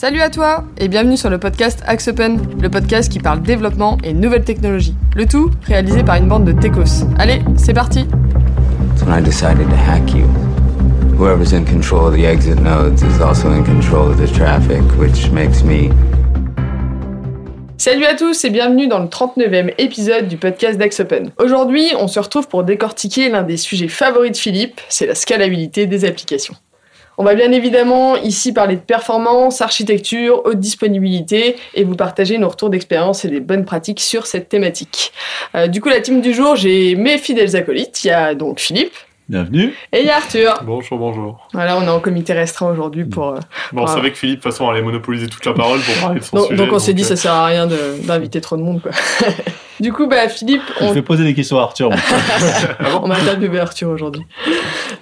Salut à toi et bienvenue sur le podcast Axe Open, le podcast qui parle développement et nouvelles technologies. Le tout réalisé par une bande de techos. Allez, c'est parti That's when I decided to hack you. Whoever's in control of the exit nodes is also in control of the traffic, which makes me. Salut à tous et bienvenue dans le 39e épisode du podcast d'Axe Open. Aujourd'hui, on se retrouve pour décortiquer l'un des sujets favoris de Philippe, c'est la scalabilité des applications. On va bien évidemment ici parler de performance, architecture, haute disponibilité et vous partager nos retours d'expérience et des bonnes pratiques sur cette thématique. Euh, du coup, la team du jour, j'ai mes fidèles acolytes. Il y a donc Philippe. Bienvenue. Et il y a Arthur. Bonjour, bonjour. Voilà, on est en comité restreint aujourd'hui pour. Euh, bon, on voilà. savait que Philippe, de toute façon, allait monopoliser toute la parole pour parler de son donc, sujet. donc on s'est dit, euh, ça sert à rien d'inviter trop de monde, quoi. du coup, bah, Philippe, Je on, vais poser des questions à Arthur. moi. on va interviewer Arthur aujourd'hui.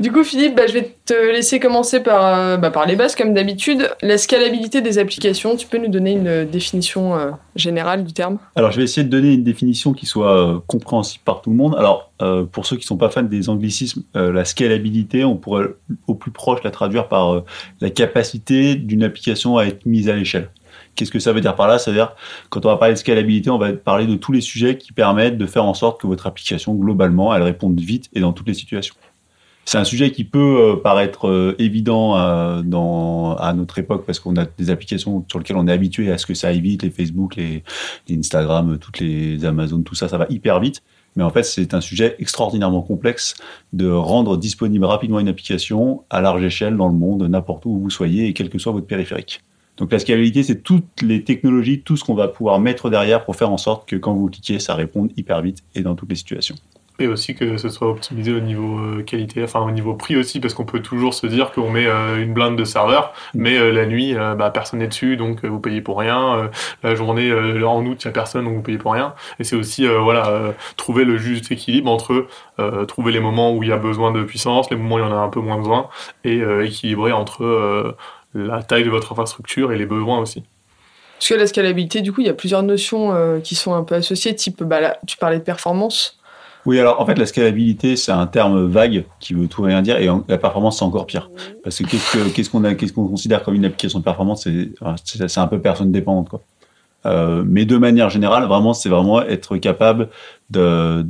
Du coup, Philippe, bah, je vais te laisser commencer par, euh, bah, par les bases, comme d'habitude. La scalabilité des applications, tu peux nous donner une définition euh, du terme? Alors, je vais essayer de donner une définition qui soit euh, compréhensible par tout le monde. Alors, euh, pour ceux qui sont pas fans des anglicismes, euh, la scalabilité, on pourrait au plus proche la traduire par la capacité d'une application à être mise à l'échelle. Qu'est-ce que ça veut dire par là? C'est-à-dire, quand on va parler de scalabilité, on va parler de tous les sujets qui permettent de faire en sorte que votre application, globalement, elle réponde vite et dans toutes les situations. C'est un sujet qui peut euh, paraître euh, évident euh, à notre époque parce qu'on a des applications sur lesquelles on est habitué à ce que ça aille vite, les Facebook, les, Instagram, toutes les Amazon, tout ça, ça va hyper vite. Mais en fait, c'est un sujet extraordinairement complexe de rendre disponible rapidement une application à large échelle dans le monde, n'importe où vous soyez et quel que soit votre périphérique. Donc la scalabilité, c'est toutes les technologies, tout ce qu'on va pouvoir mettre derrière pour faire en sorte que quand vous cliquez, ça réponde hyper vite et dans toutes les situations. Et aussi que ce soit optimisé au niveau euh, qualité, enfin au niveau prix aussi, parce qu'on peut toujours se dire qu'on met euh, une blinde de serveur, Mm. mais euh, la nuit, bah, personne n'est dessus, donc vous payez pour rien. La journée, en août, il n'y a personne, donc vous payez pour rien. Et c'est aussi voilà, trouver le juste équilibre entre trouver les moments où il y a besoin de puissance, les moments où il y en a un peu moins besoin, et équilibrer entre la taille de votre infrastructure et les besoins aussi. Parce que la scalabilité, du coup, il y a plusieurs notions euh, qui sont un peu associées, type, bah, là, tu parlais de performance. Oui, alors en fait, la scalabilité, c'est un terme vague qui veut tout rien dire, et en- la performance, c'est encore pire. Parce que qu'est-ce que- qu'est-ce qu'on a, qu'est-ce qu'on considère comme une application de performance C'est enfin, un peu personne dépendante, quoi. Euh, mais de manière générale, vraiment, c'est vraiment être capable de,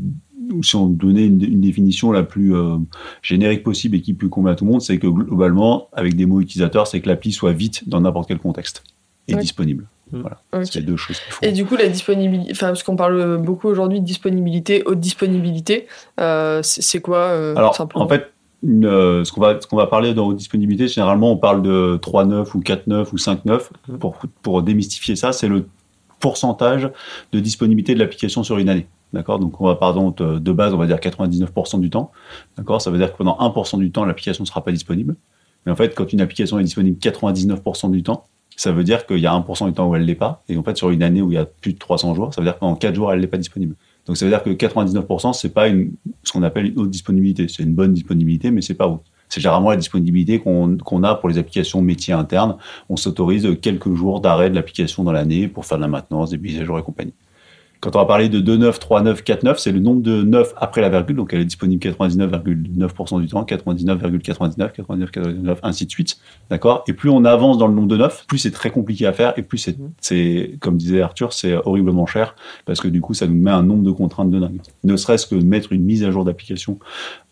si on donnait une, une définition la plus euh, générique possible et qui peut convenir à tout le monde, c'est que globalement, avec des mots utilisateurs, c'est que l'appli soit vite dans n'importe quel contexte et disponible. Mm. Voilà, Ok. c'est les deux choses qu'il faut. Et du coup, la disponibilité, enfin, parce qu'on parle beaucoup aujourd'hui de disponibilité, haute disponibilité, euh, c'est quoi euh, Alors, simplement en fait, une, euh, ce qu'on va, ce qu'on va parler dans haute disponibilité, généralement, on parle de 3.9 ou 4.9 ou 5.9. Mhm. Pour, pour démystifier ça, c'est le pourcentage de disponibilité de l'application sur une année. D'accord? Donc, on va, pardon, de de base, on va dire 99% du temps. D'accord? Ça veut dire que pendant 1% du temps, l'application ne sera pas disponible. Mais en fait, quand une application est disponible 99% du temps, ça veut dire qu'il y a 1% du temps où elle l'est pas. Et en fait, sur une année où il y a plus de 300 jours, ça veut dire que pendant 4 jours, elle n'est pas disponible. Donc, ça veut dire que 99%, c'est pas une, ce qu'on appelle une haute disponibilité. C'est une bonne disponibilité, mais c'est pas haut. C'est généralement la disponibilité qu'on qu'on a pour les applications métiers internes. On s'autorise quelques jours d'arrêt de l'application dans l'année pour faire de la maintenance, des mises à jour et compagnie. Quand on va parler de 2.9, 3.9, 4.9, c'est le nombre de 9 après la virgule, donc elle est disponible 99,9% du temps, 99,99, 99,99, ainsi de suite. D'accord? Et plus on avance dans le nombre de 9, plus c'est très compliqué à faire et plus c'est, c'est, comme disait Arthur, c'est horriblement cher parce que du coup, ça nous met un nombre de contraintes de dingue. Ne serait-ce que mettre une mise à jour d'application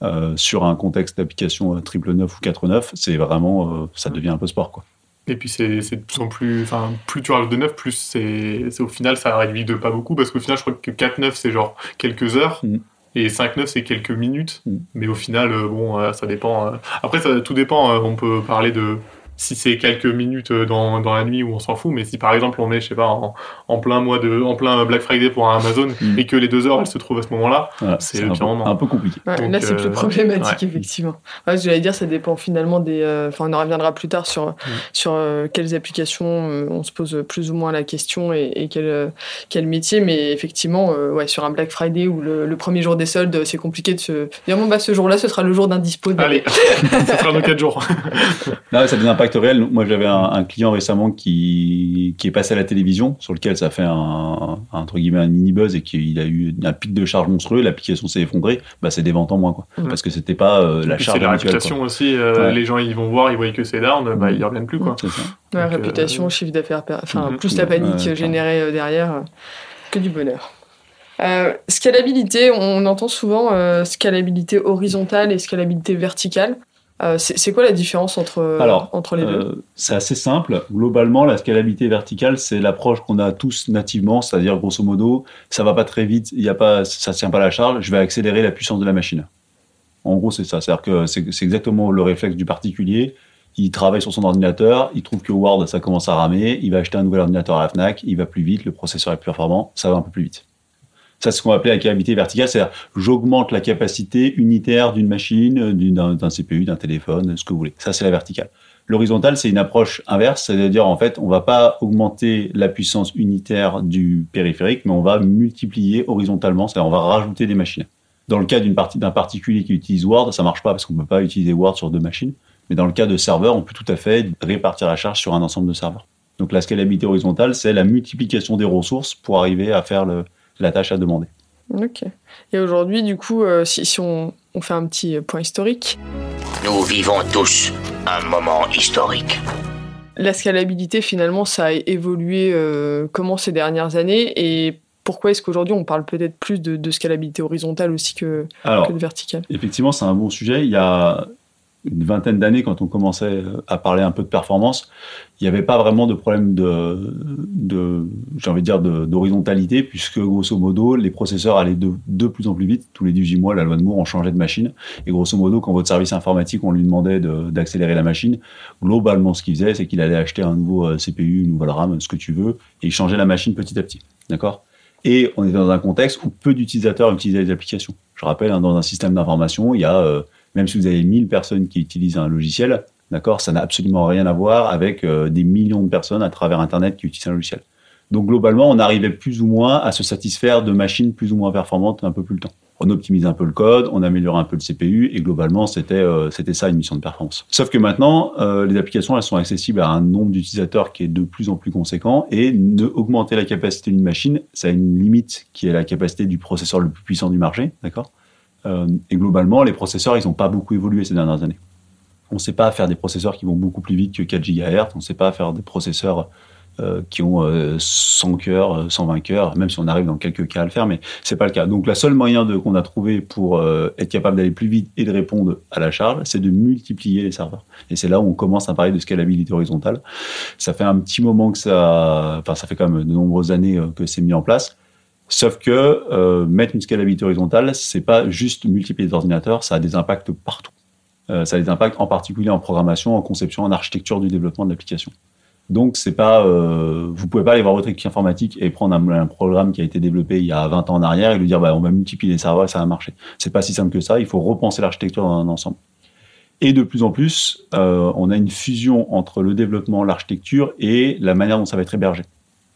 euh, sur un contexte d'application euh, triple 9 ou 4.9, c'est vraiment, euh, ça devient un peu sport, quoi. Et puis c'est c'est de plus en plus, enfin plus tu rajoutes de 9, plus c'est au final ça réduit de pas beaucoup parce qu'au final je crois que 4-9 c'est genre quelques heures Mm. et 5-9 c'est quelques minutes. Mm. Mais au final euh, bon euh, ça dépend. euh. Après ça tout dépend. on peut parler de si c'est quelques minutes euh, dans, dans la nuit où on s'en fout, mais si par exemple on est je sais pas en, en plein mois de en plein Black Friday pour un Amazon Mm. et que les deux heures elles se trouvent à ce moment-là, Voilà, C'est le un, pire peu- moment. un peu compliqué. Ouais, Donc, là, c'est plus euh, problématique, ouais. effectivement. Ouais, j'allais dire, ça dépend finalement des. euh, Enfin, on en reviendra plus tard sur, sur euh, quelles applications euh, on se pose plus ou moins la question et, et quel, euh, quel métier. Mais effectivement, euh, ouais, sur un Black Friday ou le, le premier jour des soldes, c'est compliqué de se dire bon, bah, ce jour-là, ce sera le jour d'un dispo. allez, ça fera nos 4 jours. Là, ça des impacts l'impact réel, moi j'avais un, un client récemment qui, qui est passé à la télévision, sur lequel ça fait un, un- entre guillemets un mini buzz et qu'il a eu un pic de charge monstrueux, l'application s'est effondrée, bah c'est des ventes en moins quoi. Parce que c'était pas euh, la charge c'est la quoi. réputation aussi. euh, Ouais. Les gens, ils vont voir, ils voient que c'est down, bah, ils reviennent plus, quoi. Ça. La Donc, euh, réputation, chiffre d'affaires, enfin, Mhm. plus la panique générée euh, derrière, euh, que du bonheur. Euh, scalabilité, on entend souvent euh, scalabilité horizontale et scalabilité verticale. Euh, c'est quoi la différence entre, Alors, entre les deux Euh, c'est assez simple. Globalement, la scalabilité verticale, c'est l'approche qu'on a tous nativement, c'est-à-dire grosso modo, ça va pas très vite, il y a pas, ça tient pas la charge, je vais accélérer la puissance de la machine. En gros, c'est ça. C'est-à-dire que c'est c'est exactement le réflexe du particulier. Il travaille sur son ordinateur, il trouve que Word, ça commence à ramer, il va acheter un nouvel ordinateur à la FNAC, il va plus vite, le processeur est plus performant, ça va un peu plus vite. C'est ce qu'on va appeler la scalabilité verticale, c'est-à-dire j'augmente la capacité unitaire d'une machine, d'un CPU, d'un téléphone, ce que vous voulez. Ça, c'est la verticale. L'horizontale, c'est une approche inverse, c'est-à-dire en fait, on va pas augmenter la puissance unitaire du périphérique, mais on va multiplier horizontalement, c'est-à-dire on va rajouter des machines. Dans le cas d'un particulier qui utilise Word, ça marche pas parce qu'on peut pas utiliser Word sur deux machines. Mais dans le cas de serveurs, on peut tout à fait répartir la charge sur un ensemble de serveurs. Donc la scalabilité horizontale, c'est la multiplication des ressources pour arriver à faire le- la tâche à demander. Ok. Et aujourd'hui, du coup, euh, si, si on, on fait un petit point historique, Nous vivons tous un moment historique. la scalabilité, finalement, ça a évolué euh, comment ces dernières années? Et pourquoi est-ce qu'aujourd'hui on parle peut-être plus de, de scalabilité horizontale aussi que, Alors, que de verticale? effectivement, c'est un bon sujet. Il y a une vingtaine d'années, quand on commençait euh, à parler un peu de performance, il n'y avait pas vraiment de problème de, de j'ai envie de dire, d'horizontalité, puisque grosso modo, les processeurs allaient de, plus en plus vite. Tous les 18 mois, la loi de Moore, on changeait de machine. Et grosso modo, quand votre service informatique, on lui demandait de- d'accélérer la machine, globalement, ce qu'il faisait, c'est qu'il allait acheter un nouveau euh, CPU, une nouvelle RAM, ce que tu veux, et il changeait la machine petit à petit. D'accord? Et on est dans un contexte où peu d'utilisateurs utilisaient les applications. Je rappelle, hein, dans un système d'information, il y a, euh, même si vous avez 1000 personnes qui utilisent un logiciel, d'accord, ça n'a absolument rien à voir avec euh, des millions de personnes à travers Internet qui utilisent un logiciel. Donc globalement, on arrivait plus ou moins à se satisfaire de machines plus ou moins performantes un peu plus le temps. On optimise un peu le code, on améliore un peu le CPU et globalement, c'était euh, c'était ça une mission de performance. Sauf que maintenant, euh, les applications, elles sont accessibles à un nombre d'utilisateurs qui est de plus en plus conséquent et augmenter la capacité d'une machine, ça a une limite qui est la capacité du processeur le plus puissant du marché, d'accord? Et globalement, les processeurs, ils n'ont pas beaucoup évolué ces dernières années. On ne sait pas faire des processeurs qui vont beaucoup plus vite que 4 GHz, on ne sait pas faire des processeurs euh, qui ont euh, 100 cœurs, euh, 120 cœurs, même si on arrive dans quelques cas à le faire, mais c'est pas le cas. Donc, la seule moyen qu'on a trouvé pour euh, être capable d'aller plus vite et de répondre à la charge, c'est de multiplier les serveurs. Et c'est là où on commence à parler de scalabilité horizontale. Ça fait un petit moment que ça, enfin, ça fait quand même de nombreuses années euh, que c'est mis en place. Sauf que euh, mettre une scalabilité horizontale, c'est pas juste multiplier les ordinateurs, ça a des impacts partout. Euh, ça a des impacts en particulier en programmation, en conception, en architecture du développement de l'application. Donc c'est pas, euh, vous pouvez pas aller voir votre équipe informatique et prendre un, un programme qui a été développé il y a 20 ans en arrière et lui dire bah on va multiplier les serveurs et ça va marcher. C'est pas si simple que ça. Il faut repenser l'architecture dans un ensemble. Et de plus en plus, euh, on a une fusion entre le développement, l'architecture et la manière dont ça va être hébergé.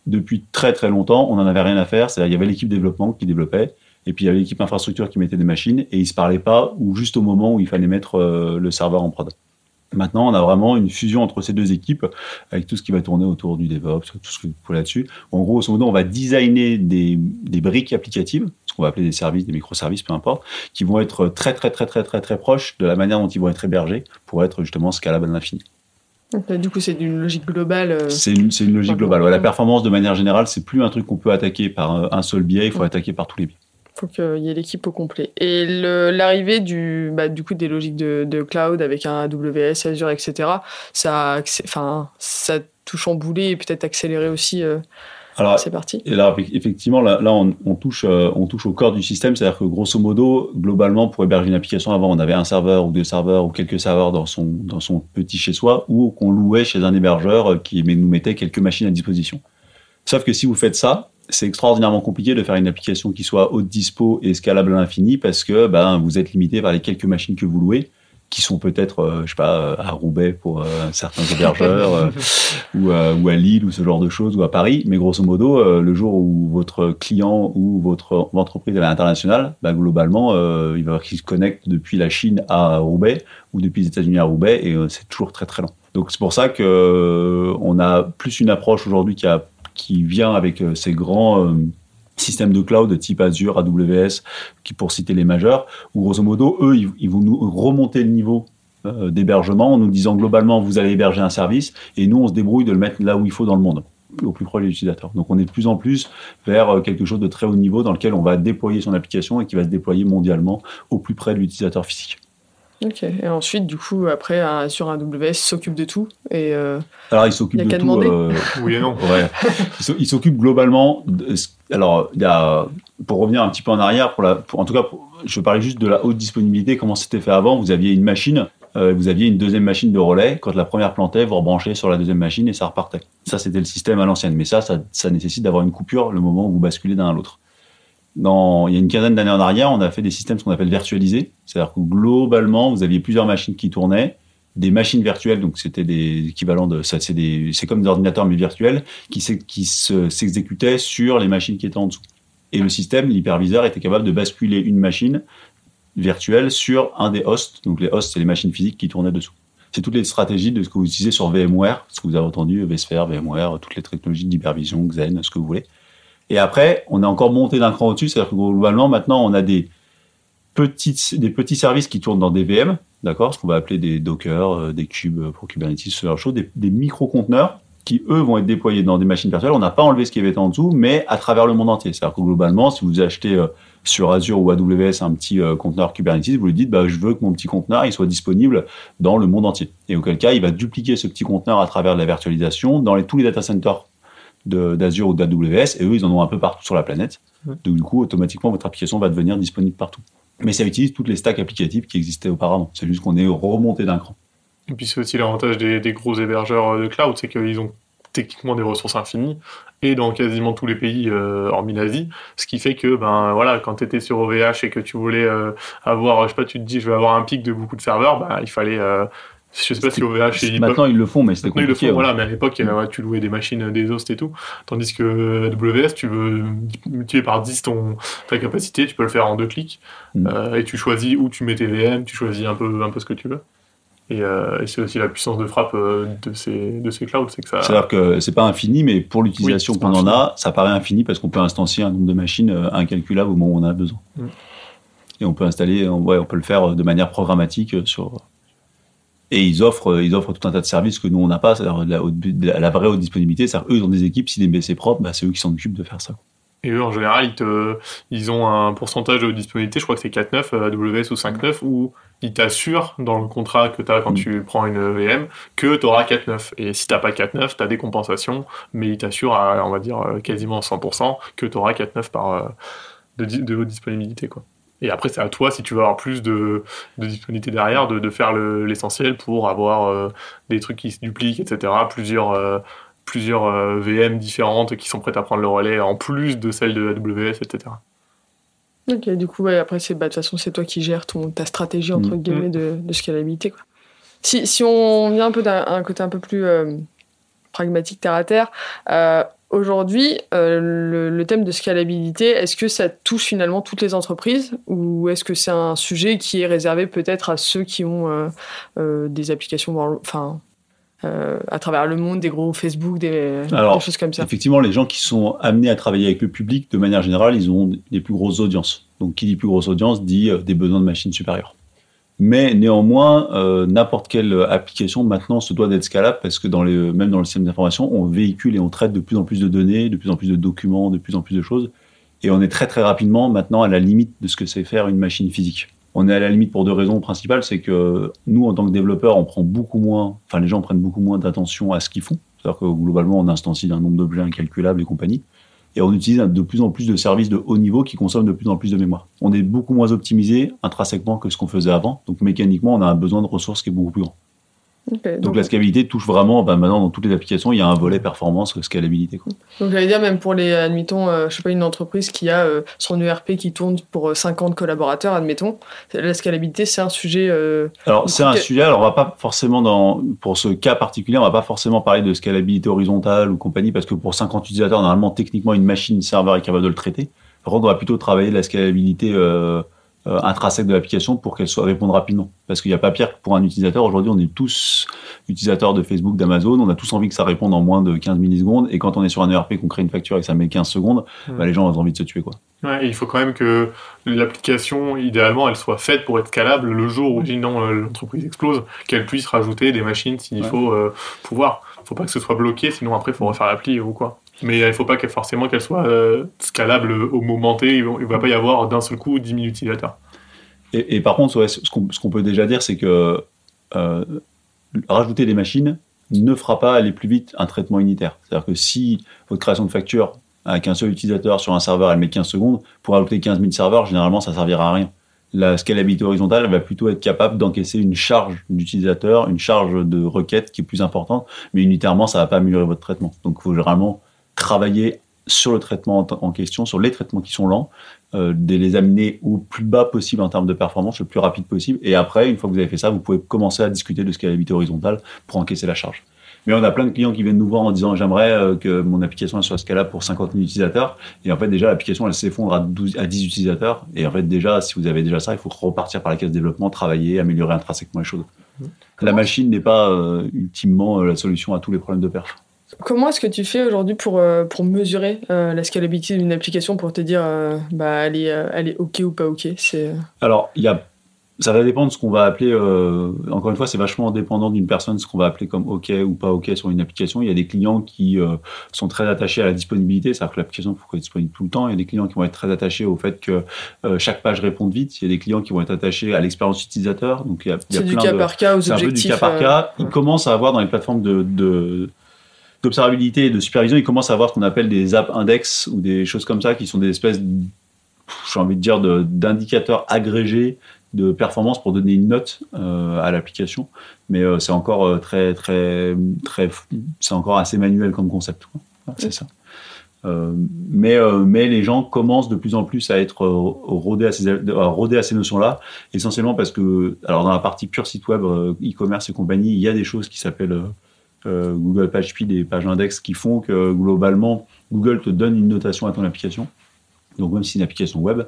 Depuis très très longtemps, on n'en avait rien à faire. C'est-à-dire, il y avait l'équipe développement qui développait, et puis il y avait l'équipe infrastructure qui mettait des machines, et ils se parlaient pas, ou juste au moment où il fallait mettre euh, le serveur en prod. Maintenant, on a vraiment une fusion entre ces deux équipes, avec tout ce qui va tourner autour du DevOps, tout ce que vous là-dessus. En gros, grosso modo, on va designer des, des briques applicatives, ce qu'on va appeler des services, des microservices, peu importe, qui vont être très très très très très très proches de la manière dont ils vont être hébergés pour être justement scalables à l'infini. Là, Du coup, c'est d'une logique globale. euh, C'est une, c'est une logique globale. Ouais, la performance, de manière générale, c'est plus un truc qu'on peut attaquer par euh, un seul biais, il faut Ouais. attaquer par tous les biais. faut qu'il y ait l'équipe au complet. Et le- l'arrivée du, bah, du coup des logiques de, de cloud avec un AWS, Azure, etc., ça, enfin, ça a tout chamboulé et peut-être accéléré aussi euh, Alors, ces parties. Et là, effectivement, là, là on, on touche, euh, on touche au corps du système, c'est-à-dire que grosso modo, globalement, pour héberger une application, avant, on avait un serveur ou deux serveurs ou quelques serveurs dans son, dans son petit chez soi ou qu'on louait chez un hébergeur euh, qui nous mettait quelques machines à disposition. Sauf que si vous faites ça, c'est extraordinairement compliqué de faire une application qui soit haute dispo et scalable à l'infini parce que ben, vous êtes limité par les quelques machines que vous louez qui sont peut-être, euh, je sais pas, euh, à Roubaix pour euh, certains hébergeurs, euh, ou, ou à Lille ou ce genre de choses, ou à Paris. Mais grosso modo, le jour où votre client ou votre entreprise est à l'international, bah, globalement, il va qu'il se connecte depuis la Chine à Roubaix ou depuis les États-Unis à Roubaix, et c'est toujours très très lent. Donc c'est pour ça que on a plus une approche aujourd'hui qui, a- qui vient avec ces grands systèmes de cloud type Azure, AWS, qui pour citer les majeurs, où grosso modo, eux, ils, vont nous remonter le niveau euh, d'hébergement en nous disant globalement, vous allez héberger un service, et nous, on se débrouille de le mettre là où il faut dans le monde au plus proche de l'utilisateur. Donc on est de plus en plus vers euh, quelque chose de très haut niveau dans lequel on va déployer son application et qui va se déployer mondialement au plus près de l'utilisateur physique. Ok. Et ensuite, du coup, après, un- sur AWS s'occupe de tout. Et euh, Alors il s'occupe de qu'à tout. demander. euh, Oui et non. Ouais. Il s'o- Il s'occupe globalement. De, alors, il y a, pour revenir un petit peu en arrière, pour la, pour- en tout cas, pour- je parlais juste de la haute disponibilité, comment c'était fait avant. Vous aviez une machine, euh, vous aviez une deuxième machine de relais. Quand la première plantait, vous rebranchez sur la deuxième machine et ça repartait. Ça, c'était le système à l'ancienne. Mais ça, ça, ça nécessite d'avoir une coupure le moment où vous basculez d'un à l'autre. Il y a une quinzaine d'années en arrière, on a fait des systèmes qu'on appelle virtualisés. C'est-à-dire que globalement, vous aviez plusieurs machines qui tournaient, des machines virtuelles, donc c'était des équivalents de c'est comme des ordinateurs mais virtuels qui, qui se- s'exécutaient sur les machines qui étaient en dessous. Et le système, l'hyperviseur, était capable de basculer une machine virtuelle sur un des hosts. Donc les hosts, c'est les machines physiques qui tournaient dessous. C'est toutes les stratégies de ce que vous utilisez sur VMware, ce que vous avez entendu, vSphere, VMware, toutes les technologies d'hypervision, Xen, ce que vous voulez. Et après, on a encore monté d'un cran au-dessus, c'est-à-dire que globalement, maintenant, on a des, petites, des petits services qui tournent dans des VM, d'accord, ce qu'on va appeler des Docker, euh, des cubes pour Kubernetes, ce genre des, micro-conteneurs qui, eux, vont être déployés dans des machines virtuelles. On n'a pas enlevé ce qui avait en dessous, mais à travers le monde entier. C'est-à-dire que globalement, si vous achetez euh, sur Azure ou AWS un petit euh, conteneur Kubernetes, vous lui dites, bah, je veux que mon petit conteneur il soit disponible dans le monde entier. Et auquel cas, il va dupliquer ce petit conteneur à travers la virtualisation dans tous les data centers d'Azure ou d'AWS, et eux, ils en ont un peu partout sur la planète. Donc, du coup, automatiquement, votre application va devenir disponible partout. Mais ça utilise toutes les stacks applicatives qui existaient auparavant. C'est juste qu'on est remonté d'un cran. Et puis c'est aussi l'avantage des, des gros hébergeurs euh, de cloud, c'est qu'ils ont techniquement des ressources infinies et dans quasiment tous les pays euh, hormis l'Asie, ce qui fait que ben voilà quand tu étais sur OVH et que tu voulais euh, avoir je sais pas tu te dis je vais avoir un pic de beaucoup de serveurs, bah, il fallait euh, je sais pas si OVH et Maintenant, ils le font, mais c'était Maintenant, ils le compliqué. font, ouais. voilà, mais à l'époque, euh, ouais, tu louais des machines, des hosts et tout. Tandis que AWS, tu veux multiplier par 10 ton, ta capacité, tu peux le faire en deux clics. Mm. Euh, et tu choisis où tu mets tes VM, tu choisis un peu, un peu ce que tu veux. Et, euh, et c'est aussi la puissance de frappe euh, de ces, de ces clouds, c'est que ça. C'est-à-dire que c'est pas infini, mais pour l'utilisation Oui, qu'on en a, ça paraît infini parce qu'on peut instancier un nombre de machines euh, incalculable au moment où on en a besoin. Mm. Et on peut installer, ouais, on peut le faire de manière programmatique euh, sur. Et ils offrent, euh, ils offrent tout un tas de services que nous on n'a pas, c'est-à-dire la, la- vraie haute disponibilité. C'est-à-dire eux ils ont des équipes, si des BC propres, bah, c'est eux qui s'en occupent de faire ça. Et eux, en général, ils, te, ils ont un pourcentage de disponibilité, je crois que c'est 4,9 euh, AWS ou 5,9, où ils t'assurent dans le contrat que tu as quand Mm. tu prends une VM que tu auras 4,9. Et si t'as pas 4,9, tu as des compensations, mais ils t'assurent à, on va dire, euh, quasiment 100% que tu auras 4,9 par, euh, de, de haute disponibilité. Quoi. Et après, c'est à toi, si tu veux avoir plus de, de disponibilité derrière, de, de faire le- l'essentiel pour avoir euh, des trucs qui se dupliquent, etc. Plusieurs, euh, plusieurs euh, VM différentes qui sont prêtes à prendre le relais en plus de celles de AWS, etc. Ok, du coup, ouais, après, c'est, bah, de toute façon, c'est toi qui gères ton, ta stratégie, entre Mm. guillemets, de, de scalabilité. Quoi. Si, si on vient un peu d'un un côté un peu plus euh, pragmatique, terre à terre, euh, aujourd'hui, euh, le, le thème de scalabilité, est-ce que ça touche finalement toutes les entreprises ou est-ce que c'est un sujet qui est réservé peut-être à ceux qui ont euh, euh, des applications, dans le- enfin, à travers le monde, des gros Facebook, des, Alors, des choses comme ça? Effectivement, les gens qui sont amenés à travailler avec le public, de manière générale, ils ont des plus grosses audiences. Donc, qui dit plus grosse audience dit des besoins de machines supérieures. Mais néanmoins, euh, n'importe quelle application maintenant se doit d'être scalable parce que dans les, même dans le système d'information, on véhicule et on traite de plus en plus de données, de plus en plus de documents, de plus en plus de choses. Et on est très très rapidement maintenant à la limite de ce que c'est faire une machine physique. On est à la limite pour deux raisons principales. C'est que nous, en tant que développeurs, on prend beaucoup moins, enfin les gens prennent beaucoup moins d'attention à ce qu'ils font. C'est-à-dire que globalement, on instancie un nombre d'objets incalculables et compagnie. Et on utilise de plus en plus de services de haut niveau qui consomment de plus en plus de mémoire. On est beaucoup moins optimisé intrinsèquement que ce qu'on faisait avant. Donc mécaniquement, on a un besoin de ressources qui est beaucoup plus grand. Donc, la scalabilité touche vraiment, bah, maintenant dans toutes les applications, il y a un volet performance, scalabilité. Quoi. Donc j'allais dire même pour les, admettons, euh, je sais pas, une entreprise qui a euh, son ERP qui tourne pour euh, 50 collaborateurs, admettons, la scalabilité c'est un sujet... euh, Alors c'est un que- sujet, alors on va pas forcément dans, pour ce cas particulier, on va pas forcément parler de scalabilité horizontale ou compagnie, parce que pour 50 utilisateurs, normalement, techniquement, une machine serveur est capable de le traiter. Par contre, on va plutôt travailler de la scalabilité euh, intrinsèque de l'application pour qu'elle soit répondre rapidement. Parce qu'il n'y a pas pire que pour un utilisateur. Aujourd'hui, on est tous utilisateurs de Facebook, d'Amazon. On a tous envie que ça réponde en moins de 15 millisecondes. Et quand on est sur un ERP, qu'on crée une facture et que ça met 15 secondes, bah, les gens ont envie de se tuer. Quoi. Ouais, et il faut quand même que l'application, idéalement, elle soit faite pour être scalable le jour où, sinon, euh, l'entreprise explose, qu'elle puisse rajouter des machines s'il Ouais. faut euh, pouvoir. faut pas que ce soit bloqué, sinon après, il faut refaire l'appli ou quoi. Mais il faut pas qu'elle, forcément qu'elle soit euh, scalable au moment T. Il il va pas y avoir d'un seul coup 10 000 utilisateurs. Et, par contre, ouais, ce qu'on peut déjà dire, c'est que euh, rajouter des machines ne fera pas aller plus vite un traitement unitaire. C'est-à-dire que si votre création de facture avec un seul utilisateur sur un serveur, elle met 15 secondes, pour rajouter 15 000 serveurs, généralement, ça servira à rien. La scalabilité horizontale va plutôt être capable d'encaisser une charge d'utilisateur, une charge de requête qui est plus importante, mais unitairement, ça va pas améliorer votre traitement. Donc, il faut généralement travailler sur le traitement en, question, sur les traitements qui sont lents, euh, de les amener au plus bas possible en termes de performance, le plus rapide possible. Et après, une fois que vous avez fait ça, vous pouvez commencer à discuter de scalabilité horizontale pour encaisser la charge. Mais on a plein de clients qui viennent nous voir en disant j'aimerais euh, que mon application soit scalable pour 50 000 utilisateurs. Et en fait, déjà, l'application elle s'effondre à, 12, à 10 utilisateurs. Et en fait, déjà, si vous avez déjà ça, il faut repartir par la case développement, travailler, améliorer intrinsèquement les choses. La machine n'est pas euh, ultimement la solution à tous les problèmes de perf. Comment est-ce que tu fais aujourd'hui pour, euh, pour mesurer euh, la scalabilité d'une application pour te dire euh, bah, elle, est, elle est OK ou pas OK? C'est... Alors, y a, ça va dépendre de ce qu'on va appeler. euh, encore une fois, c'est vachement dépendant d'une personne, ce qu'on va appeler comme OK ou pas OK sur une application. Il y a des clients qui sont très attachés à la disponibilité, c'est-à-dire que l'application faut qu'elle soit disponible tout le temps. Il y a des clients qui vont être très attachés au fait que chaque page réponde vite. Il y a des clients qui vont être attachés à l'expérience utilisateur. Donc, il y a, il y a C'est du cas de- par cas aux c'est un peu du cas par cas. Ils commencent à avoir dans les plateformes de, de- d'observabilité et de supervision, ils commencent à avoir ce qu'on appelle des app index ou des choses comme ça qui sont des espèces, j'ai envie de dire, d'indicateurs agrégés de performance pour donner une note euh, à l'application. Mais euh, c'est encore euh, très, très, très, c'est encore assez manuel comme concept. C'est ça. Mais, mais les gens commencent de plus en plus à être rodés à ces, à ces notions-là, essentiellement parce que, alors dans la partie pure site web, e-commerce et compagnie, il y a des choses qui s'appellent euh, Google PageSpeed et page index qui font que globalement, Google te donne une notation à ton application. Donc même si c'est une application web,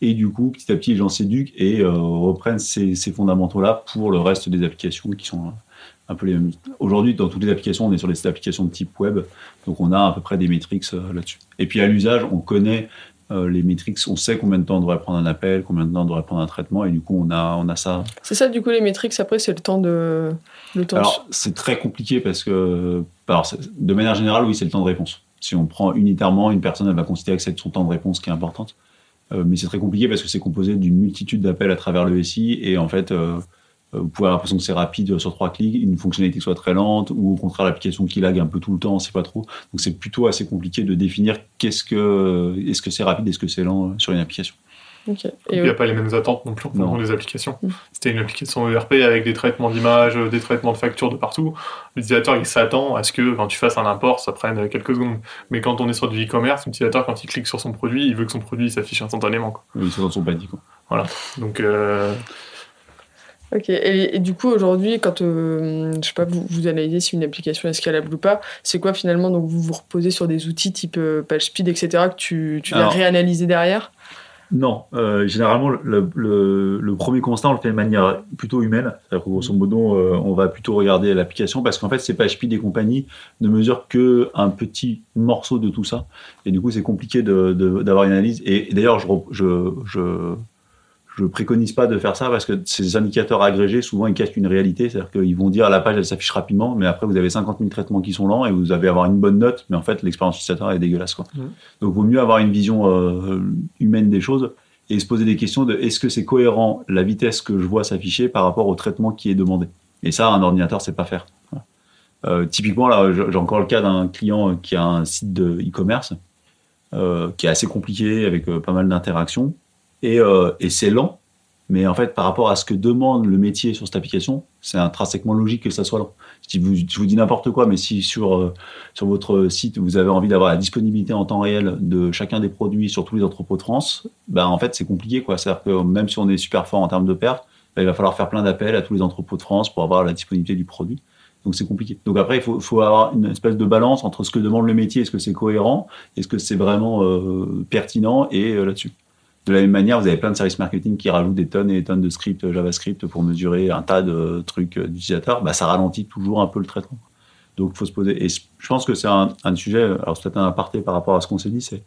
et du coup, petit à petit, les gens s'éduquent et euh, reprennent ces, ces fondamentaux-là pour le reste des applications qui sont euh, un peu les mêmes. Aujourd'hui, dans toutes les applications, on est sur les applications de type web, donc on a à peu près des métriques euh, là-dessus. Et puis à l'usage, on connaît euh, les métriques, on sait combien de temps on devrait prendre un appel, combien de temps on devrait prendre un traitement, et du coup, on a, on a ça. C'est ça, du coup, les métriques, après, c'est le temps de. Le temps Alors, c'est très compliqué parce que, alors, de manière générale, oui, c'est le temps de réponse. Si on prend unitairement, une personne, elle va considérer que c'est son temps de réponse qui est importante. Euh, mais c'est très compliqué parce que c'est composé d'une multitude d'appels à travers le SI et en fait, euh, vous pouvez avoir l'impression que c'est rapide sur trois clics, une fonctionnalité qui soit très lente ou au contraire l'application qui lag un peu tout le temps, on sait pas trop. Donc c'est plutôt assez compliqué de définir qu'est-ce que, est-ce que c'est rapide, est-ce que c'est lent euh, sur une application. Il n'y a euh, pas les mêmes attentes non plus fonction des applications. Mm. C'était une application ERP avec des traitements d'images, des traitements de factures de partout. L'utilisateur, il s'attend à ce que quand tu fasses un import, ça prenne quelques secondes. Mais quand on est sur du e-commerce, l'utilisateur, quand il clique sur son produit, il veut que son produit s'affiche instantanément. quoi. Ils sont sont pas dit quoi. Donc, euh, Ok, et, et du coup, aujourd'hui, quand euh, je sais pas, vous, vous analysez si une application est scalable ou pas, c'est quoi finalement Donc, vous vous reposez sur des outils type euh, PageSpeed, etc., que tu, tu viens Alors- réanalyser derrière? Non, euh, généralement, le, le- le premier constat, on le fait de manière plutôt humaine. C'est-à-dire grosso modo, euh, on va plutôt regarder l'application parce qu'en fait, ces PageSpeed et compagnie ne mesurent que un petit morceau de tout ça. Et du coup, c'est compliqué de- de- d'avoir une analyse. Et, et d'ailleurs, je, re- je, je, je préconise pas de faire ça parce que ces indicateurs agrégés, souvent, ils cachent une réalité. C'est-à-dire qu'ils vont dire la page, elle s'affiche rapidement, mais après, vous avez 50 000 traitements qui sont lents et vous allez avoir une bonne note, mais en fait, l'expérience utilisateur est dégueulasse. Quoi. Mhm. Donc, vaut mieux avoir une vision euh, humaine des choses et se poser des questions de est-ce que c'est cohérent la vitesse que je vois s'afficher par rapport au traitement qui est demandé? Et ça, un ordinateur sait pas faire. Voilà. Euh, typiquement, là, j'ai encore le cas d'un client qui a un site de e-commerce euh, qui est assez compliqué avec pas mal d'interactions et, euh, et c'est lent. Mais en fait, par rapport à ce que demande le métier sur cette application, c'est intrinsèquement logique que ça soit lent. Si vous, je vous dis n'importe quoi, mais si sur, euh, sur votre site, vous avez envie d'avoir la disponibilité en temps réel de chacun des produits sur tous les entrepôts de France, ben en fait, c'est compliqué. C'est-à-dire que même si on est super fort en termes de perte, ben, il va falloir faire plein d'appels à tous les entrepôts de France pour avoir la disponibilité du produit. Donc c'est compliqué. Donc après, il faut, avoir une espèce de balance entre ce que demande le métier, est-ce que c'est cohérent, est-ce que c'est vraiment euh, pertinent et là-dessus. De la même manière, vous avez plein de services marketing qui rajoutent des tonnes et des tonnes de scripts JavaScript pour mesurer un tas de trucs d'utilisateurs. Bah, ça ralentit toujours un peu le traitement. Donc, il faut se poser. Et je pense que c'est un, un sujet. Alors, c'est peut-être un aparté par rapport à ce qu'on s'est dit. C'est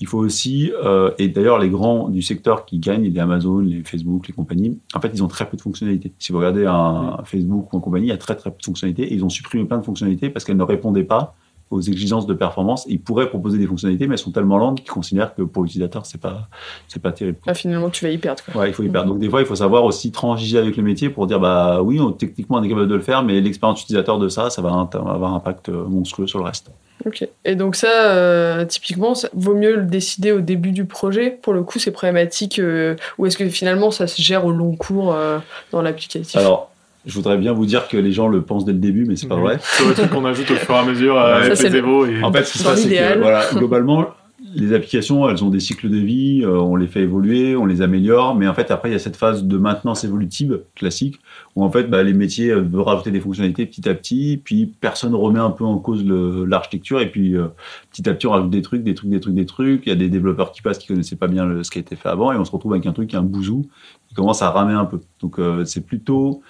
il faut aussi, euh, et d'ailleurs les grands du secteur qui gagnent, les Amazon, les Facebook, les compagnies, en fait ils ont très peu de fonctionnalités. Si vous regardez un Facebook ou une compagnie, il y a très très peu de fonctionnalités et ils ont supprimé plein de fonctionnalités parce qu'elles ne répondaient pas aux exigences de performance. Ils pourraient proposer des fonctionnalités, mais elles sont tellement lentes qu'ils considèrent que pour l'utilisateur, c'est pas, c'est pas terrible. Ah, finalement, tu vas y perdre. Quoi. Ouais, il faut y perdre. Donc, des fois, il faut savoir aussi transiger avec le métier pour dire, bah oui, on, techniquement, on est capable de le faire, mais l'expérience utilisateur de ça, ça va avoir un impact monstrueux sur le reste. Ok. Et donc ça, euh, typiquement, ça, vaut mieux le décider au début du projet. Pour le coup, c'est problématique. Euh, ou est-ce que finalement, ça se gère au long cours euh, dans l'applicatif? Alors, je voudrais bien vous dire que les gens le pensent dès le début, mais c'est pas vrai. C'est le truc qu'on ajoute au fur et à mesure le- Evo et En fait, ce qui se passe, c'est que voilà, globalement, les applications, elles ont des cycles de vie, euh, on les fait évoluer, on les améliore, mais en fait, après, il y a cette phase de maintenance évolutive classique, où en fait, bah, les métiers euh, veulent rajouter des fonctionnalités petit à petit, puis personne remet un peu en cause l'architecture, et puis euh, petit à petit, on rajoute des trucs, des trucs, des trucs, des trucs. Il y a des développeurs qui passent qui connaissaient pas bien le- ce qui a été fait avant, et on se retrouve avec un truc qui est un bouzou, qui commence à ramer un peu. Donc, euh, c'est plutôt,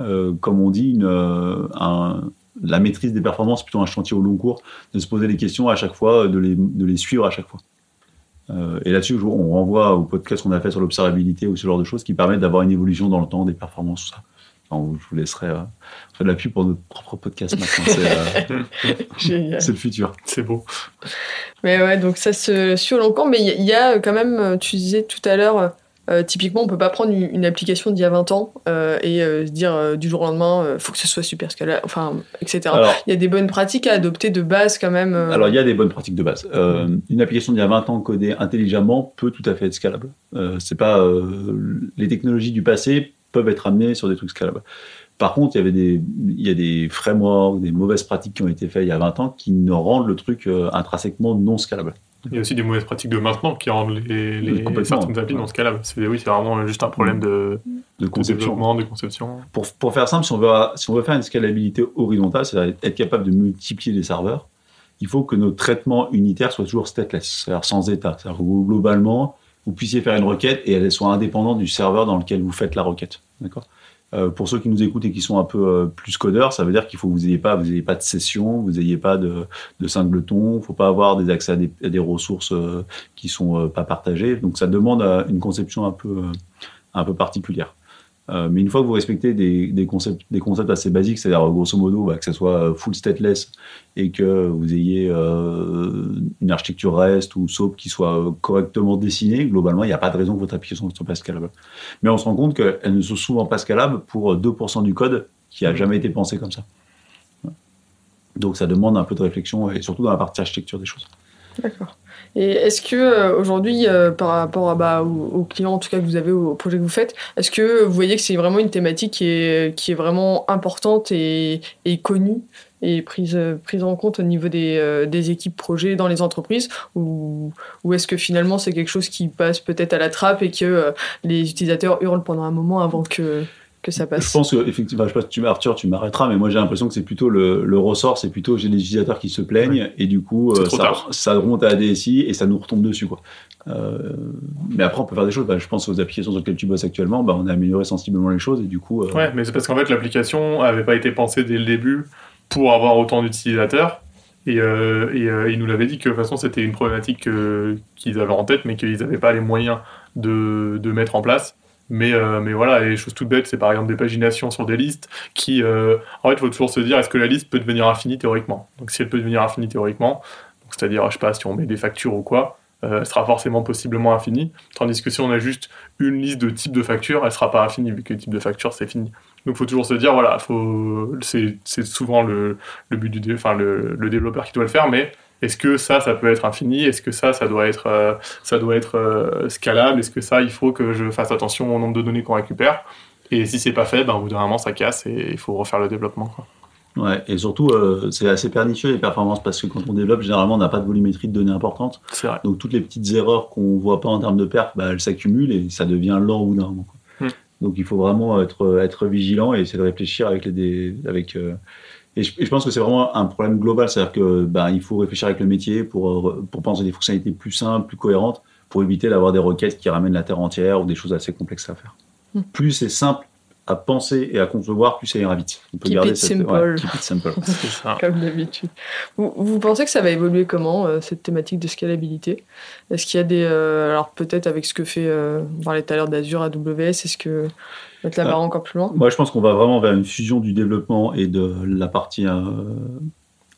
euh, comme on dit, une, euh, un- la maîtrise des performances, plutôt un chantier au long cours de se poser les questions à chaque fois, de les, de les suivre à chaque fois. Euh, et là-dessus, on renvoie au podcast qu'on a fait sur l'observabilité ou ce genre de choses qui permettent d'avoir une évolution dans le temps des performances, tout ça. Enfin, je vous laisserai euh, faire de la pub pour notre propre podcast maintenant. C'est euh, Génial. c'est le futur. c'est beau. Mais ouais, donc ça se suit au long cours. Mais il y, a- il y a quand même, tu disais tout à l'heure, euh, typiquement, on peut pas prendre une, une application d'il y a 20 ans euh, et euh, se dire du jour au lendemain, faut que ce soit super scalable, enfin, etc. Alors, Il y a des bonnes pratiques à adopter de base quand même. Alors, il y a des bonnes pratiques de base. Euh, une application d'il y a 20 ans codée intelligemment peut tout à fait être scalable. C'est pas les technologies du passé peuvent être amenées sur des trucs scalables. Par contre, il y avait des il y a des frameworks, des mauvaises pratiques qui ont été faites il y a 20 ans qui ne rendent le truc intrinsèquement non scalable. Il y a aussi des mauvaises pratiques de maintenant qui rendent les, les certaines applis non scalables. C'est oui, c'est vraiment juste un problème de, conception. développement, de conception. Pour, pour faire simple, si on, veut, si on veut faire une scalabilité horizontale, c'est-à-dire être capable de multiplier les serveurs, il faut que nos traitements unitaires soient toujours stateless, c'est-à-dire sans état. C'est-à-dire que vous, globalement, vous puissiez faire une requête et elle soit indépendante du serveur dans lequel vous faites la requête. D'accord? Euh, pour ceux qui nous écoutent et qui sont un peu euh, plus codeurs, ça veut dire qu'il faut que vous n'ayez pas, vous ayez pas de session, vous n'ayez pas de, singleton, il faut pas avoir des accès à des, ressources euh, qui sont pas partagées. Donc ça demande une conception un peu, un peu particulière. Euh, mais une fois que vous respectez des, des, concepts, des concepts assez basiques, c'est-à-dire grosso modo bah, que ce soit euh, full stateless et que vous ayez euh, une architecture REST ou SOAP qui soit euh, correctement dessinée, globalement, il n'y a pas de raison que votre application ne soit pas scalable. Mais on se rend compte qu'elles ne sont souvent pas scalables pour euh, 2% du code qui a jamais été pensé comme ça. Donc ça demande un peu de réflexion et surtout dans la partie architecture des choses. D'accord. Et est-ce que euh, aujourd'hui, euh, par rapport à, bah, aux, clients en tout cas que vous avez, au projet que vous faites, est-ce que vous voyez que c'est vraiment une thématique qui est, qui est vraiment importante et, et connue et prise, prise en compte au niveau des, euh, des équipes projets dans les entreprises ou, ou est-ce que finalement c'est quelque chose qui passe peut-être à la trappe et que euh, les utilisateurs hurlent pendant un moment avant que, que ça Je passe pense que effectivement, je sais pas si tu Arthur, tu m'arrêteras, mais moi j'ai l'impression que c'est plutôt le, le ressort, c'est plutôt j'ai des utilisateurs qui se plaignent et du coup euh, ça, tard. ça remonte à la DSI et ça nous retombe dessus quoi. Euh, mais après on peut faire des choses. Bah, je pense aux applications sur lesquelles tu bosses actuellement, bah, on a amélioré sensiblement les choses et du coup. euh, Ouais, mais c'est parce qu'en fait, l'application n'avait pas été pensée dès le début pour avoir autant d'utilisateurs. Et, euh, et euh, ils nous l'avaient dit que de toute façon, c'était une problématique euh, qu'ils avaient en tête, mais qu'ils n'avaient pas les moyens de, de mettre en place. Mais, euh, mais voilà, et choses toutes bêtes, c'est par exemple des paginations sur des listes qui. euh, en fait, il faut toujours se dire est-ce que la liste peut devenir infinie théoriquement? Donc, si elle peut devenir infinie théoriquement, c'est-à-dire, je sais pas, si on met des factures ou quoi, euh, elle sera forcément possiblement infinie. Tandis que si on a juste une liste de types de factures, elle sera pas infinie, vu que le type de facture, c'est fini. Donc, il faut toujours se dire voilà, faut... c'est souvent le, le but du enfin, le développeur qui doit le faire, mais est-ce que ça, ça peut être infini? Est-ce que ça, ça doit être, euh, ça doit être euh, scalable? Est-ce que ça, il faut que je fasse attention au nombre de données qu'on récupère? Et si c'est pas fait, ben, au bout d'un moment, ça casse et il faut refaire le développement. Quoi. Ouais, et surtout, euh, c'est assez pernicieux les performances parce que quand on développe, généralement, on n'a pas de volumétrie de données importante. Vrai. Donc toutes les petites erreurs qu'on voit pas en termes de perf, bah, elles s'accumulent et ça devient lent au bout d'un. Hmm. Donc il faut vraiment être, être vigilant et essayer de réfléchir avec les avec et je, et je pense que c'est vraiment un problème global, c'est-à-dire que bah, il faut réfléchir avec le métier pour euh, pour penser des fonctionnalités plus simples, plus cohérentes, pour éviter d'avoir des requêtes qui ramènent la Terre entière ou des choses assez complexes à faire. Hmm. Plus c'est simple à penser et à concevoir, plus ça ira vite. On peut Keep garder it cette simple. ouais, keep it simple. Ça. Comme d'habitude. Vous, vous pensez que ça va évoluer comment, euh, cette thématique de scalabilité? Est-ce qu'il y a des. euh, alors, peut-être avec ce que fait. euh, on parlait tout à l'heure d'Azure, AWS, est-ce que. Mettre la Ah. barre encore plus loin? Moi, je pense qu'on va vraiment vers une fusion du développement et de la partie euh,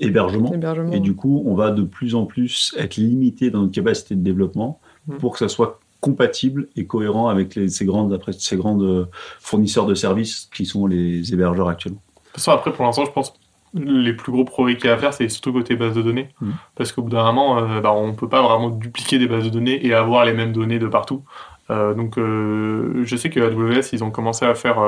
hébergement. L'hébergement. Et du coup, on va de plus en plus être limité dans notre capacité de développement Mm. pour que ça soit compatible et cohérent avec les- ces grandes, après, ces grandes euh, fournisseurs de services qui sont les hébergeurs actuellement. De toute façon, après, pour l'instant, je pense les plus gros progrès qu'il y a à faire, c'est surtout côté base de données. Mhm. Parce qu'au bout d'un moment, euh, bah, on peut pas vraiment dupliquer des bases de données et avoir les mêmes données de partout. Euh, donc, euh, je sais que AWS, ils ont commencé à faire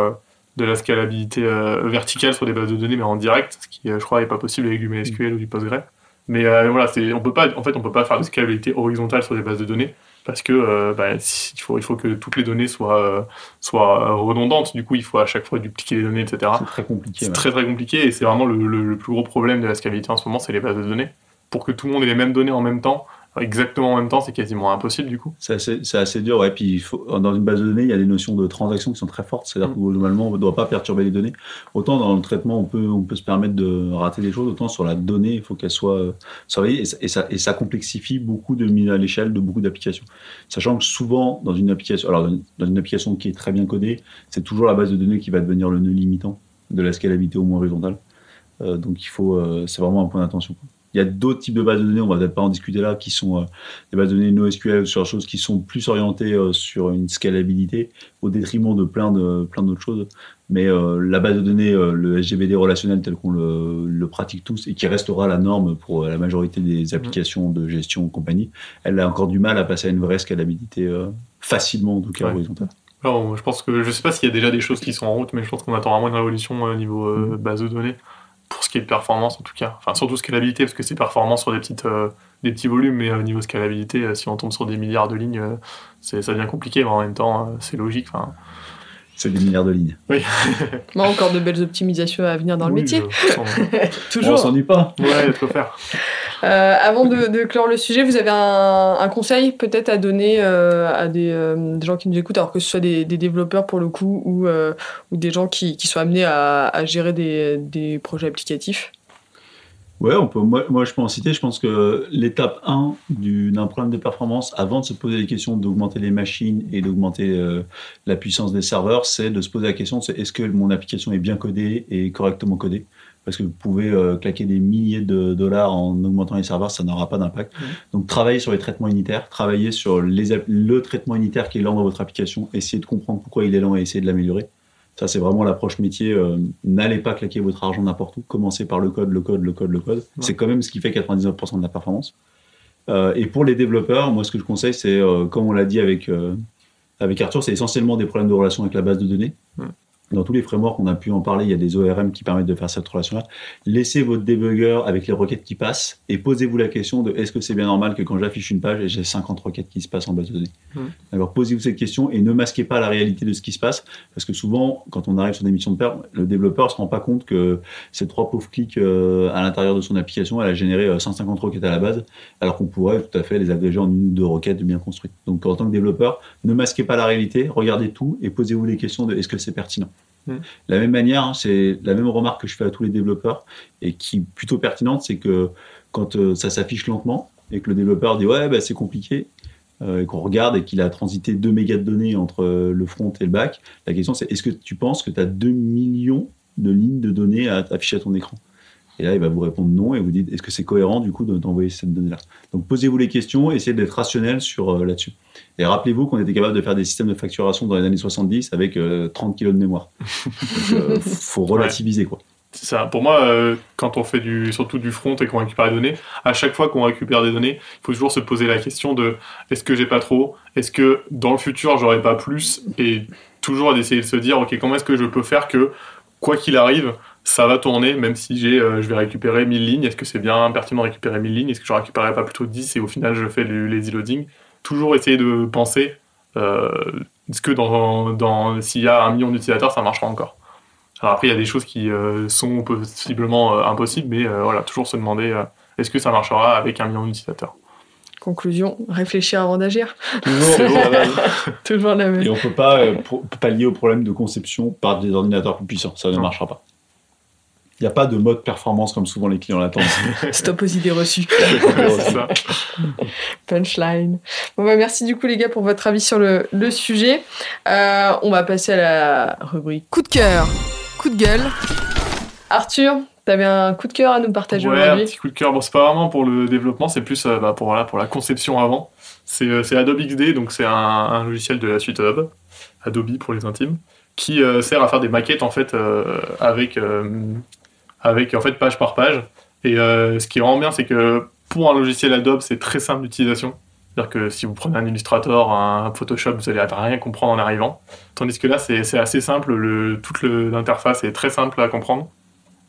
de la scalabilité verticale sur des bases de données, mais en direct, ce qui, je crois, n'est pas possible avec du MySQL ou du Postgre. Mais voilà, on peut pas, en fait, on peut pas faire de scalabilité horizontale sur des bases de données parce que euh, bah, si- il, faut, il faut que toutes les données soient, euh, soient redondantes. Du coup, il faut à chaque fois dupliquer les données, etc. C'est très compliqué. C'est ouais. très très compliqué et c'est vraiment le, le- le plus gros problème de la scalabilité en ce moment, c'est les bases de données. Pour que tout le monde ait les mêmes données en même temps, exactement en même temps, c'est quasiment impossible du coup. C'est assez, dur, ouais. Puis il faut, dans une base de données, il y a des notions de transactions qui sont très fortes. C'est-à-dire Mm. que globalement, on ne doit pas perturber les données. Autant dans le traitement, on peut, on peut se permettre de rater des choses, autant sur la donnée, il faut qu'elle soit euh, surveillée. Et, ça- et ça, et ça complexifie beaucoup de mise à l'échelle de beaucoup d'applications. Sachant que souvent, dans une application, alors dans une- dans une application qui est très bien codée, c'est toujours la base de données qui va devenir le nœud limitant de la scalabilité au moins horizontale. Euh, donc il faut, euh, c'est vraiment un point d'attention. Il y a d'autres types de bases de données, on va peut-être pas en discuter là, qui sont euh, des bases de données NoSQL sur choses qui sont plus orientées euh, sur une scalabilité au détriment de plein de plein d'autres choses. Mais euh, la base de données, le SGBD relationnel tel qu'on le, le pratique tous et qui restera la norme pour la majorité des applications de gestion compagnie, elle a encore du mal à passer à une vraie scalabilité facilement, en tout cas Ouais. horizontale. Alors, je pense que je sais pas s'il y a déjà des choses qui sont en route, mais je pense qu'on attend vraiment une révolution au niveau euh, base de données pour ce qui est de performance en tout cas. Enfin surtout scalabilité parce que c'est performant sur des petites euh, des petits volumes, mais au niveau scalabilité, euh, si on tombe sur des milliards de lignes, euh, c'est ça devient compliqué, mais en même temps euh, c'est logique. C'est des milliards de lignes. oui. Bon, encore de belles optimisations à venir dans le métier. je- sans- On Toujours. s'ennuie pas. Ouais, il y a de quoi faire. Euh, avant de, clore le sujet, vous avez un, conseil peut-être à donner euh, à des, euh, des gens qui nous écoutent, alors que ce soit des, développeurs pour le coup ou, des gens qui, sont amenés à, gérer des, projets applicatifs? Ouais, on peut, moi, je peux en citer. Je pense que l'étape 1 du- d'un problème de performance, avant de se poser les questions d'augmenter les machines et d'augmenter la puissance des serveurs, c'est de se poser la question est-ce que mon application est bien codée et correctement codée? Parce que vous pouvez euh, claquer des milliers de dollars en augmentant les serveurs, ça n'aura pas d'impact. Donc travaillez sur les traitements unitaires, travaillez sur les, le traitement unitaire qui est lent dans votre application, essayez de comprendre pourquoi il est lent et essayez de l'améliorer. Ça, c'est vraiment l'approche métier. Euh, N'allez pas claquer votre argent n'importe où. Commencez par le code, le code, le code, le code. C'est quand même ce qui fait 99% de la performance. Euh, et pour les développeurs, moi, ce que je conseille, c'est, comme on l'a dit avec, avec Arthur, c'est essentiellement des problèmes de relation avec la base de données. Dans tous les frameworks, on a pu en parler, il y a des ORM qui permettent de faire cette relation-là. Laissez votre debugger avec les requêtes qui passent et posez-vous la question de est-ce que c'est bien normal que quand j'affiche une page, j'ai 50 requêtes qui se passent en base de données Mm. Alors posez-vous cette question et ne masquez pas la réalité de ce qui se passe parce que souvent, quand on arrive sur des missions de pair, le développeur se rend pas compte que ces trois pauvres clics euh, à l'intérieur de son application, elle a généré euh, 150 requêtes à la base, alors qu'on pourrait tout à fait les agréger en une ou deux requêtes bien construites. Donc en tant que développeur, ne masquez pas la réalité, regardez tout et posez-vous les questions de est-ce que c'est pertinent. Mm. La même manière, hein, c'est la même remarque que je fais à tous les développeurs et qui est plutôt pertinente, c'est que quand euh, ça s'affiche lentement et que le développeur dit ouais bah, c'est compliqué, euh, et qu'on regarde et qu'il a transité 2 mégas de données entre euh, le front et le back, la question c'est est-ce que tu penses que tu as 2 millions de lignes de données à afficher à ton écran? Et là, il va vous répondre non et vous dites est-ce que c'est cohérent du coup de- d'envoyer cette donnée-là? Donc posez-vous les questions, essayez d'être rationnel sur euh, là-dessus. Et rappelez-vous qu'on était capable de faire des systèmes de facturation dans les années 70 avec euh, 30 kilos de mémoire. Donc, euh, faut relativiser quoi. C'est ça. Pour moi, euh, quand on fait du, surtout du front et qu'on récupère les données, à chaque fois qu'on récupère des données, il faut toujours se poser la question de est-ce que j'ai pas trop? Est-ce que dans le futur j'aurai pas plus? Et toujours d'essayer de se dire ok comment est-ce que je peux faire que quoi qu'il arrive ça va tourner même si j'ai euh, je vais récupérer 1000 lignes est-ce que c'est bien pertinent de récupérer 1000 lignes? Est-ce que je récupérerai pas plutôt 10 et au final je fais le- les e-loading toujours essayer de penser euh, est-ce que dans, dans s'il y a un million d'utilisateurs ça marchera encore alors après, il y a des choses qui euh, sont possiblement euh, impossibles, mais euh, voilà, toujours se demander euh, est-ce que ça marchera avec un million d'utilisateurs? Conclusion, réfléchir avant d'agir. Toujours. Toujours la même. Et on peut pas euh, pallier au problème de conception par des ordinateurs plus puissants. Ça ne Non. marchera pas. Il n'y a pas de mode performance comme souvent les clients l'attendent. Stop aux idées reçues. Punchline. Bon bah merci du coup les gars pour votre avis sur le, le sujet. Euh, on va passer à la rubrique coup de cœur, coup de gueule. Arthur, t'avais un coup de cœur à nous partager Ouais, un aujourd'hui petit coup de cœur. Bon, c'est pas vraiment pour le développement, c'est plus euh, bah, pour, voilà, pour la conception avant. C'est euh, c'est Adobe XD, donc c'est un, un logiciel de la suite Adobe, Adobe pour les intimes, qui euh, sert à faire des maquettes en fait euh, avec, euh, avec en fait page par page. Et euh, ce qui vraiment bien, c'est que pour un logiciel Adobe, c'est très simple d'utilisation. C'est-à-dire que si vous prenez un Illustrator, un Photoshop, vous allez rien comprendre en arrivant. Tandis que là, c'est assez simple, le, toute l'interface est très simple à comprendre.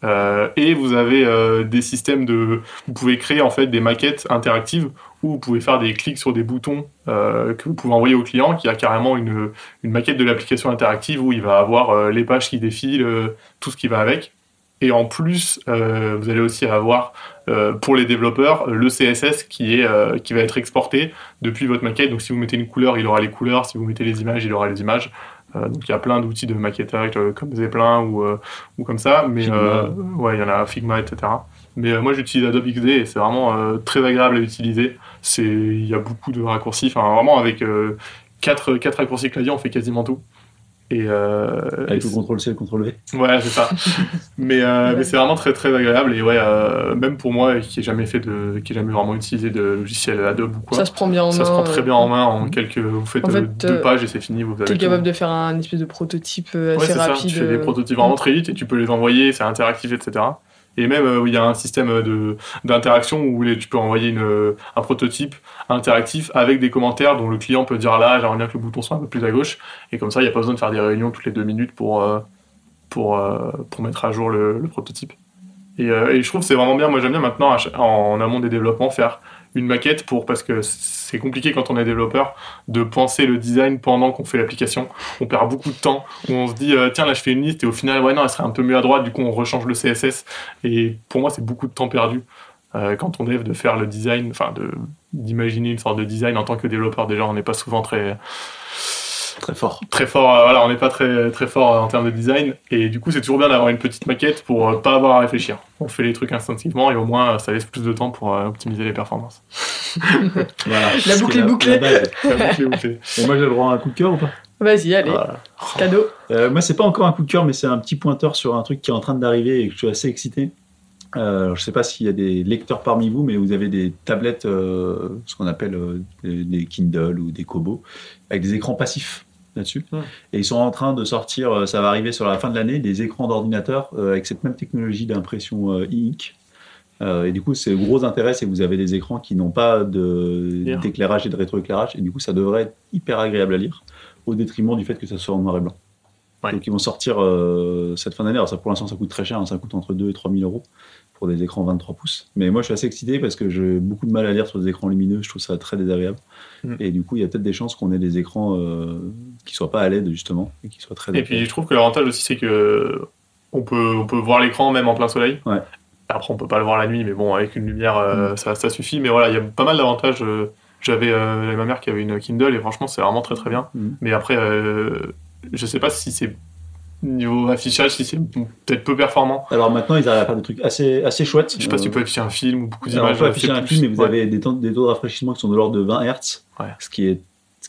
Euh, et vous avez euh, des systèmes de. Vous pouvez créer en fait des maquettes interactives où vous pouvez faire des clics sur des boutons que vous pouvez envoyer au client qui a carrément une, maquette de l'application interactive où il va avoir les pages qui défilent, tout ce qui va avec. Et en plus, euh, vous allez aussi avoir euh, pour les développeurs le CSS qui, est, euh, qui va être exporté depuis votre maquette. Donc si vous mettez une couleur, il aura les couleurs. Si vous mettez les images, il aura les images. Donc il y a plein d'outils de maquettage comme Zeppelin ou, ou comme ça. Mais ouais, il y en a Figma, etc. Mais moi j'utilise Adobe XD et c'est vraiment très agréable à utiliser. Il y a beaucoup de raccourcis. Enfin vraiment avec euh, quatre, quatre raccourcis clavier on fait quasiment tout. Et, euh, Avec et le contrôle C et le contrôle V. Ouais, c'est ça. mais euh, mais c'est vraiment très très agréable et ouais, euh, même pour moi qui ai jamais fait de, qui ai jamais vraiment utilisé de logiciel Adobe ou quoi, Ça se prend bien en ça se main. prend très bien en main en quelques, vous faites En euh, fait, deux euh, pages et c'est fini, vous tout. capable de faire un espèce de prototype euh, Ouais, assez c'est ça. rapide. Tu fais des euh, prototypes vraiment très vite et tu peux les envoyer, c'est interactif, etc. Et même euh, il y a un système de d'interaction où tu peux envoyer euh, un prototype interactif avec des commentaires dont le client peut dire là j'aimerais bien que le bouton soit un peu plus à gauche et comme ça il n'y a pas besoin de faire des réunions toutes les deux minutes pour euh, pour euh, pour mettre à jour le, prototype. Et, euh, et je trouve que c'est vraiment bien. Moi j'aime bien maintenant en amont des développements faire une maquette pour parce que c'est compliqué quand on est développeur de penser le design pendant qu'on fait l'application. On perd beaucoup de temps où on se dit euh, tiens là je fais une liste et au final ouais non elle serait un peu mieux à droite du coup on rechange le CSS et pour moi c'est beaucoup de temps perdu euh, quand on rêve de faire le design enfin d'imaginer une sorte de design en tant que développeur déjà on n'est pas souvent très Très fort. très fort euh, voilà on n'est pas très très fort euh, en termes de design et du coup c'est toujours bien d'avoir une petite maquette pour euh, pas avoir à réfléchir on fait les trucs instinctivement et au moins euh, ça laisse plus de temps pour euh, optimiser les performances Voilà. La boucle est bouclée. La base. C'est bouclé, bouclé. Et moi, j'ai le droit à un coup de cœur ou pas? Vas-y, allez, Voilà. cadeau. Euh, moi, c'est pas encore un coup de cœur, mais c'est un petit pointeur sur un truc qui est en train d'arriver et que je suis assez excité. Euh, je sais pas s'il y a des lecteurs parmi vous, mais vous avez des tablettes, euh, ce qu'on appelle euh, des, des Kindle ou des Kobo, avec des écrans passifs là-dessus. Et ils sont en train de sortir, euh, ça va arriver sur la fin de l'année, des écrans d'ordinateur euh, avec cette même technologie d'impression euh, e-ink. Euh, et du coup, c'est gros intérêt, c'est que vous avez des écrans qui n'ont pas d'éclairage et de rétroéclairage, et du coup, ça devrait être hyper agréable à lire, au détriment du fait que ça soit en noir et blanc. Ouais. Donc, ils vont sortir cette fin d'année. Alors, ça, pour l'instant, ça coûte très cher, hein, ça coûte entre 2 et 3 000 euros pour des écrans 23 pouces. Mais moi, je suis assez excité parce que j'ai beaucoup de mal à lire sur des écrans lumineux, je trouve ça très désagréable. Mm. Et du coup, il y a peut-être des chances qu'on ait des écrans euh, qui soient pas à LED, justement, et qui soient très Et puis je trouve que l'avantage aussi c'est que on peut, on peut voir l'écran même en plein soleil. Ouais. Après on peut pas le voir la nuit, mais bon avec une lumière euh, ça, ça suffit. Mais voilà, il y a pas mal d'avantages. euh, J'avais euh, ma mère qui avait une Kindle et franchement c'est vraiment très très bien. Mhm. Mais après euh, je sais pas si c'est niveau affichage si c'est peut-être peu performant. Alors maintenant, ils arrivent à faire des trucs assez, assez chouettes. Je sais pas si tu peux afficher un film ou beaucoup d'images. peut euh, afficher un plus- film, mais vous ouais. avez des taux, des taux de rafraîchissement qui sont de l'ordre de 20 Hz, Ouais. ce qui est,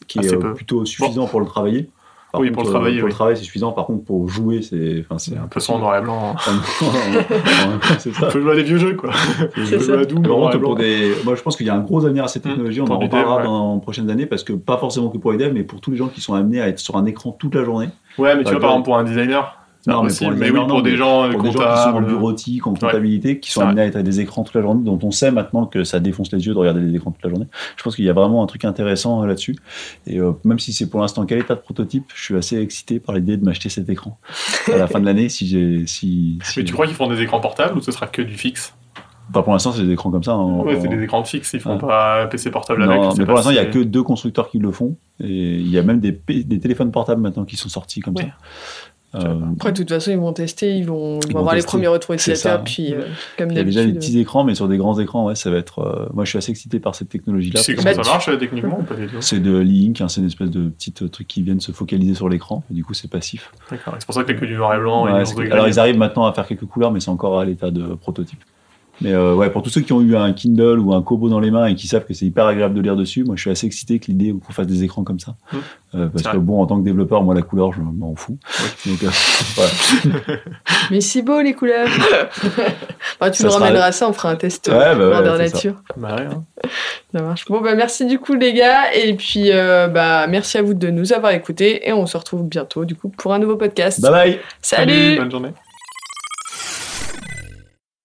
qui est euh, plutôt suffisant pour le travailler. Par Oui, contre, pour le euh, travailler, Pour oui. le travail, c'est suffisant. Par contre, pour jouer, c'est enfin, c'est De un toute peu façon en noir et blanc. c'est ça. On peut jouer à des vieux jeux quoi. C'est Jouer ça. à Doom, noir et pour des... Moi, je pense qu'il y a un gros avenir à cette Mm. technologie. On Pour en reparlera ouais. dans les prochaines années parce que pas forcément que pour les devs, mais pour tous les gens qui sont amenés à être sur un écran toute la journée. Ouais, mais tu vois par exemple pour un designer. Non, mais pour mais, oui, pour des gens Pour des gens qui sont en bureautique, en comptabilité, qui sont amenés à être avec des écrans toute la journée, dont on sait maintenant que ça défonce les yeux de regarder des écrans toute la journée. Je pense qu'il y a vraiment un truc intéressant euh, là-dessus. Et euh, même si c'est pour l'instant quel état de prototype, je suis assez excité par l'idée de m'acheter cet écran à la fin de l'année si j'ai. Si, si- Mais tu crois qu'ils font des écrans portables ou ce sera que du fixe? Pas pour l'instant, c'est des écrans comme ça. en- Ouais, c'est des écrans fixes, ils font Ouais. pas PC portable avec. Non, mais pour l'instant, il n'y a que deux constructeurs qui le font. Et il y a même des, téléphones portables maintenant qui sont sortis comme Ouais. ça. Euh, Après, de toute façon, ils vont tester, ils vont, ils Ils vont vont avoir les premiers retours C'est utilisateurs, puis euh, comme il y a déjà des petits écrans, mais sur des grands écrans, ouais, ça va être. euh, moi, je suis assez excité par cette technologie-là. Sais parce comment Bah, ça marche euh, techniquement ou pas C'est de l'e-ink, hein, c'est une espèce de petit euh, truc qui viennent se focaliser sur l'écran, et du coup c'est passif. D'accord. C'est pour ça qu'il n'y a que du noir et blanc. Ouais, c'est- alors ils arrivent maintenant à faire quelques couleurs, mais c'est encore à l'état de prototype. Mais euh, ouais, pour tous ceux qui ont eu un Kindle ou un Kobo dans les mains et qui savent que c'est hyper agréable de lire dessus, moi je suis assez excité que l'idée qu'on fasse des écrans comme ça. Mmh. Euh, parce C'est que bon, en tant que développeur, moi la couleur, je m'en fous. Donc euh, voilà. Mais si beau les couleurs Bah, Tu Ça nous sera- ramèneras ça, on fera un test Ouais, bah ouais, grandeur c'est ça. nature. Bah hein. Ça marche. Bon, bah merci du coup les gars, et puis euh, bah merci à vous de nous avoir écoutés, et on se retrouve bientôt du coup pour un nouveau podcast. Bye bye Salut Bonne journée.